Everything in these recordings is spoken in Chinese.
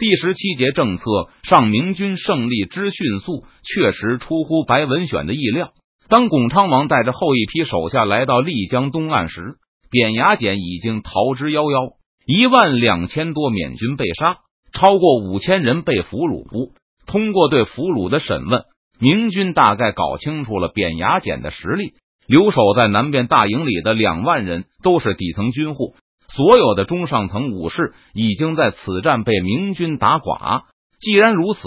第十七节政策上，明军胜利之迅速，确实出乎白文选的意料。当巩昌王带着后一批手下来到丽江东岸时，扁牙简已经逃之夭夭，一万两千多缅军被杀，超过五千人被俘虏。通过对俘虏的审问，明军大概搞清楚了扁牙简的实力。留守在南边大营里的两万人都是底层军户。所有的中上层武士已经在此战被明军打垮。既然如此，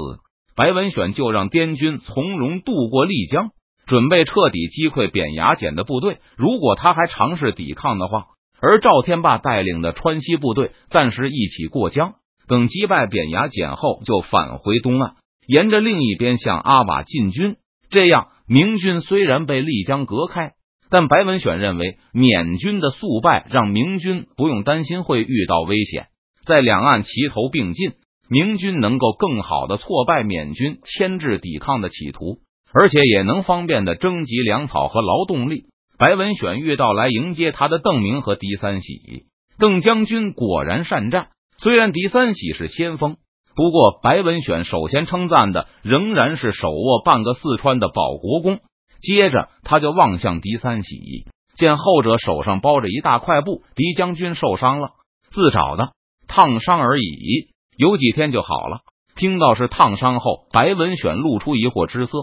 白文选就让滇军从容渡过丽江，准备彻底击溃扁牙简的部队。如果他还尝试抵抗的话，而赵天霸带领的川西部队暂时一起过江，等击败扁牙简后，就返回东岸，沿着另一边向阿瓦进军。这样，明军虽然被丽江隔开。但白文选认为，缅军的速败让明军不用担心会遇到危险，在两岸齐头并进，明军能够更好的挫败缅军牵制抵抗的企图，而且也能方便的征集粮草和劳动力。白文选遇到来迎接他的邓明和狄三喜，邓将军果然善战。虽然狄三喜是先锋，不过白文选首先称赞的仍然是手握半个四川的保国公。接着，他就望向狄三喜，见后者手上包着一大块布。狄将军受伤了，自找的，烫伤而已，有几天就好了。听到是烫伤后，白文选露出疑惑之色。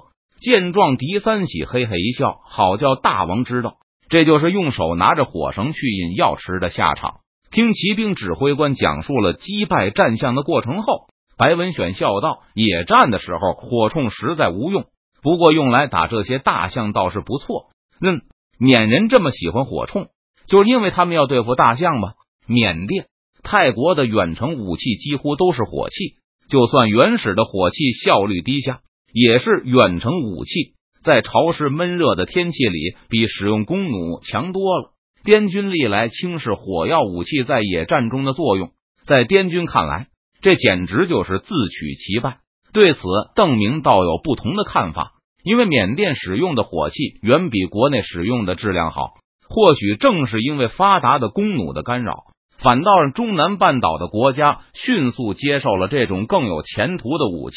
见状，狄三喜嘿嘿一笑：“好叫大王知道，这就是用手拿着火绳去引药池的下场。”听骑兵指挥官讲述了击败战象的过程后，白文选笑道：“野战的时候，火铳实在无用。”不过用来打这些大象倒是不错。嗯，缅人这么喜欢火铳，就是因为他们要对付大象吗？缅甸、泰国的远程武器几乎都是火器，就算原始的火器效率低下，也是远程武器，在潮湿闷热的天气里，比使用弓弩强多了。滇军历来轻视火药武器在野战中的作用，在滇军看来，这简直就是自取其败。对此，邓明倒有不同的看法。因为缅甸使用的火器远比国内使用的质量好，或许正是因为发达的弓弩的干扰，反倒让中南半岛的国家迅速接受了这种更有前途的武器。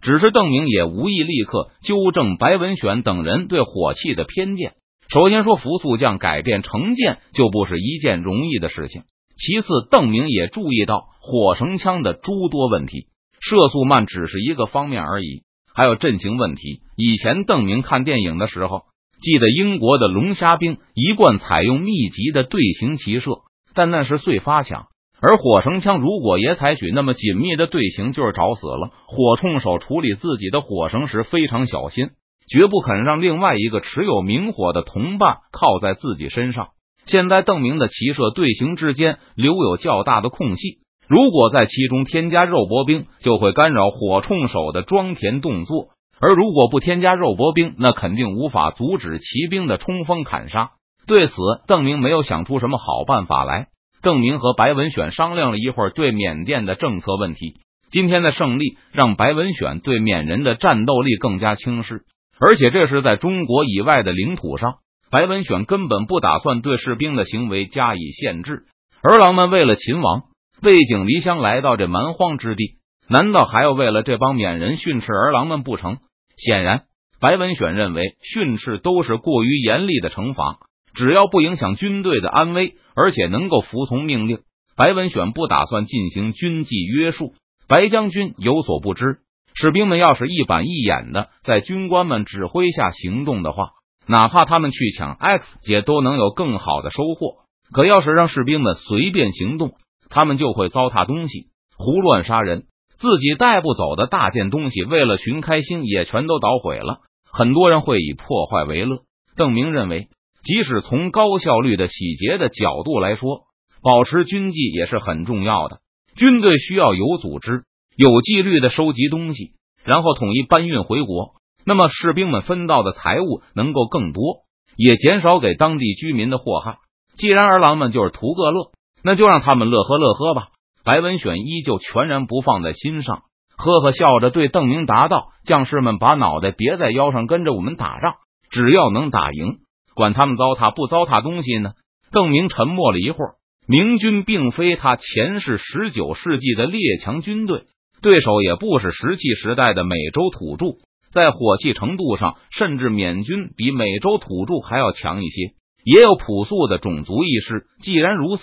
只是邓明也无意立刻纠正白文选等人对火器的偏见。首先说，扶速将改变成剑就不是一件容易的事情。其次，邓明也注意到火绳枪的诸多问题。射速慢只是一个方面而已，还有阵型问题。以前邓明看电影的时候，记得英国的龙虾兵一贯采用密集的队形骑射，但那是碎发枪；而火绳枪如果也采取那么紧密的队形，就是找死了。火铳手处理自己的火绳时非常小心，绝不肯让另外一个持有明火的同伴靠在自己身上。现在邓明的骑射队形之间留有较大的空隙。如果在其中添加肉搏兵，就会干扰火铳手的装填动作；而如果不添加肉搏兵，那肯定无法阻止骑兵的冲锋砍杀。对此，邓明没有想出什么好办法来。邓明和白文选商量了一会儿对缅甸的政策问题。今天的胜利让白文选对缅人的战斗力更加轻视，而且这是在中国以外的领土上，白文选根本不打算对士兵的行为加以限制。儿郎们为了秦王。背井离乡来到这蛮荒之地，难道还要为了这帮缅人训斥儿郎们不成？显然，白文选认为训斥都是过于严厉的惩罚，只要不影响军队的安危，而且能够服从命令，白文选不打算进行军纪约束。白将军有所不知，士兵们要是一板一眼的在军官们指挥下行动的话，哪怕他们去抢 X 也都能有更好的收获。可要是让士兵们随便行动，他们就会糟蹋东西，胡乱杀人，自己带不走的大件东西，为了寻开心也全都捣毁了。很多人会以破坏为乐。邓明认为，即使从高效率的洗劫的角度来说，保持军纪也是很重要的。军队需要有组织、有纪律的收集东西，然后统一搬运回国。那么士兵们分到的财物能够更多，也减少给当地居民的祸害。既然儿郎们就是图个乐。那就让他们乐呵乐呵吧。白文选依旧全然不放在心上，呵呵笑着对邓明答道：“将士们把脑袋别在腰上，跟着我们打仗，只要能打赢，管他们糟蹋不糟蹋东西呢。”邓明沉默了一会儿。明军并非他前世十九世纪的列强军队，对手也不是石器时代的美洲土著，在火器程度上，甚至缅军比美洲土著还要强一些。也有朴素的种族意识。既然如此，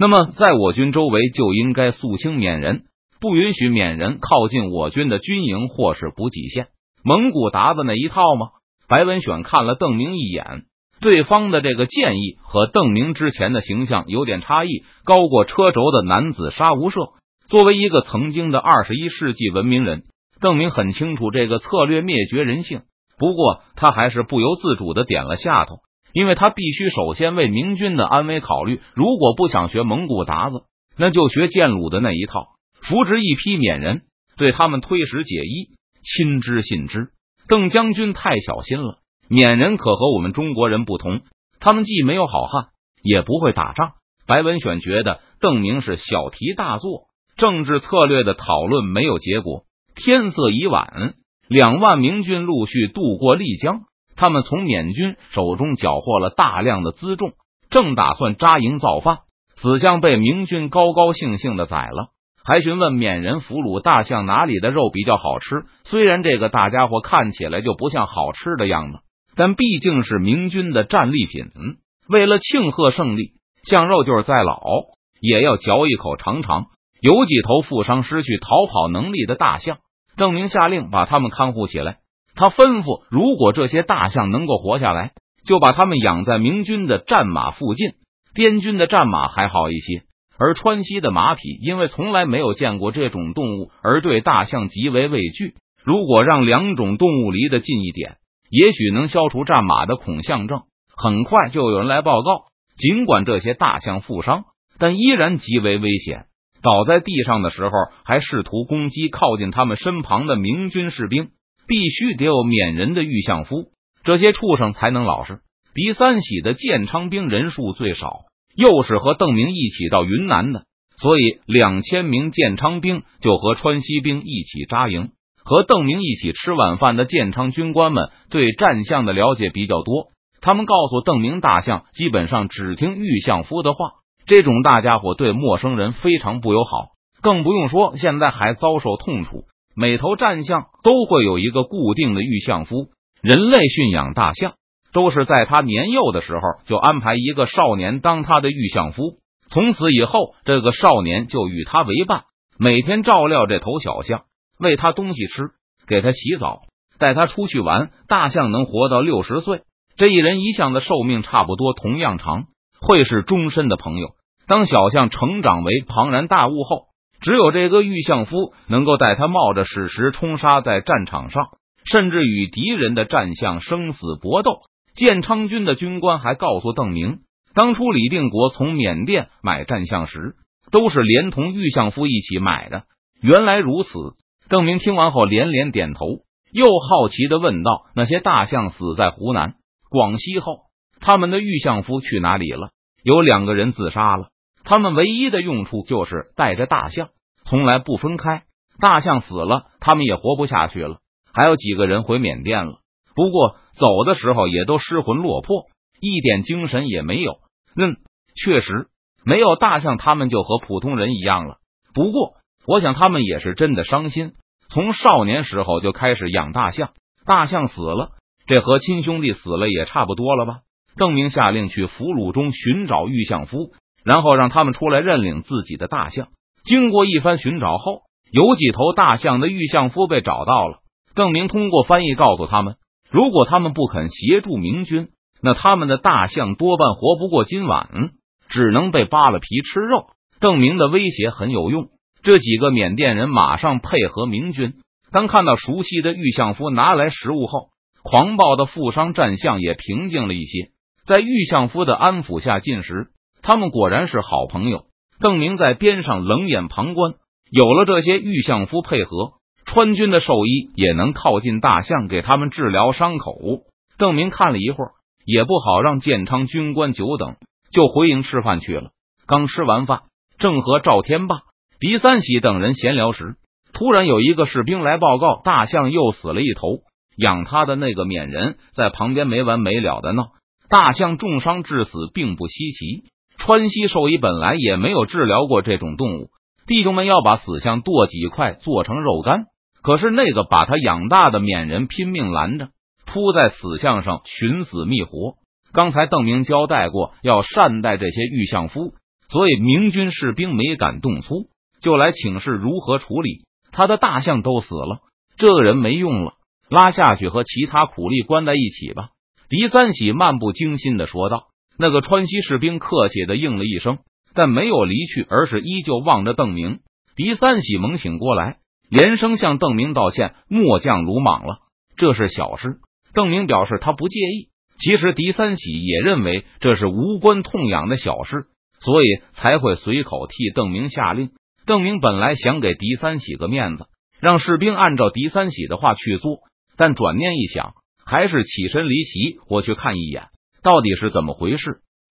那么在我军周围就应该肃清缅人，不允许缅人靠近我军的军营或是补给线。蒙古鞑子那一套吗？白文选看了邓明一眼，对方的这个建议和邓明之前的形象有点差异。高过车轴的男子杀无赦。作为一个曾经的二十一世纪文明人，邓明很清楚这个策略灭绝人性。不过他还是不由自主的点了下头。因为他必须首先为明军的安危考虑，如果不想学蒙古鞑子，那就学建鲁的那一套，扶植一批缅人，对他们推使解衣，亲之信之。邓将军太小心了，缅人可和我们中国人不同，他们既没有好汉，也不会打仗。白文选觉得邓明是小题大做，政治策略的讨论没有结果。天色已晚，两万明军陆续渡过丽江。他们从缅军手中缴获了大量的辎重，正打算扎营造饭，死相被明军高高兴兴的宰了，还询问缅人俘虏大象哪里的肉比较好吃。虽然这个大家伙看起来就不像好吃的样子，但毕竟是明军的战利品。为了庆贺胜利，象肉就是再老也要嚼一口尝尝。有几头负伤、失去逃跑能力的大象，郑明下令把他们看护起来。他吩咐：如果这些大象能够活下来，就把他们养在明军的战马附近。边军的战马还好一些，而川西的马匹因为从来没有见过这种动物，而对大象极为畏惧。如果让两种动物离得近一点，也许能消除战马的恐象症。很快就有人来报告，尽管这些大象负伤，但依然极为危险。倒在地上的时候，还试图攻击靠近他们身旁的明军士兵。必须得有缅人的御相夫，这些畜生才能老实。狄三喜的建昌兵人数最少，又是和邓明一起到云南的，所以两千名建昌兵就和川西兵一起扎营。和邓明一起吃晚饭的建昌军官们对战象的了解比较多，他们告诉邓明，大象基本上只听玉相夫的话。这种大家伙对陌生人非常不友好，更不用说现在还遭受痛楚。每头战象都会有一个固定的御相夫。人类驯养大象，都是在他年幼的时候就安排一个少年当他的御相夫。从此以后，这个少年就与他为伴，每天照料这头小象，喂他东西吃，给他洗澡，带他出去玩。大象能活到六十岁，这一人一象的寿命差不多同样长，会是终身的朋友。当小象成长为庞然大物后。只有这个玉相夫能够带他冒着矢石冲杀在战场上，甚至与敌人的战象生死搏斗。建昌军的军官还告诉邓明，当初李定国从缅甸买战象时，都是连同玉相夫一起买的。原来如此，邓明听完后连连点头，又好奇的问道：“那些大象死在湖南、广西后，他们的玉相夫去哪里了？”有两个人自杀了。他们唯一的用处就是带着大象，从来不分开。大象死了，他们也活不下去了。还有几个人回缅甸了，不过走的时候也都失魂落魄，一点精神也没有。嗯，确实没有大象，他们就和普通人一样了。不过，我想他们也是真的伤心。从少年时候就开始养大象，大象死了，这和亲兄弟死了也差不多了吧？邓明下令去俘虏中寻找玉相夫。然后让他们出来认领自己的大象。经过一番寻找后，有几头大象的玉相夫被找到了。邓明通过翻译告诉他们，如果他们不肯协助明军，那他们的大象多半活不过今晚，只能被扒了皮吃肉。邓明的威胁很有用，这几个缅甸人马上配合明军。当看到熟悉的玉相夫拿来食物后，狂暴的富商战象也平静了一些。在玉相夫的安抚下进食。他们果然是好朋友。邓明在边上冷眼旁观，有了这些御相夫配合，川军的兽医也能靠近大象，给他们治疗伤口。邓明看了一会儿，也不好让建昌军官久等，就回营吃饭去了。刚吃完饭，正和赵天霸、狄三喜等人闲聊时，突然有一个士兵来报告，大象又死了一头。养他的那个缅人在旁边没完没了的闹。大象重伤致死并不稀奇。川西兽医本来也没有治疗过这种动物，弟兄们要把死象剁几块做成肉干。可是那个把他养大的缅人拼命拦着，扑在死相上寻死觅活。刚才邓明交代过要善待这些玉相夫，所以明军士兵没敢动粗，就来请示如何处理。他的大象都死了，这个人没用了，拉下去和其他苦力关在一起吧。狄三喜漫不经心的说道。那个川西士兵客气的应了一声，但没有离去，而是依旧望着邓明。狄三喜猛醒过来，连声向邓明道歉：“末将鲁莽了，这是小事。”邓明表示他不介意。其实狄三喜也认为这是无关痛痒的小事，所以才会随口替邓明下令。邓明本来想给狄三喜个面子，让士兵按照狄三喜的话去做，但转念一想，还是起身离席，我去看一眼。到底是怎么回事？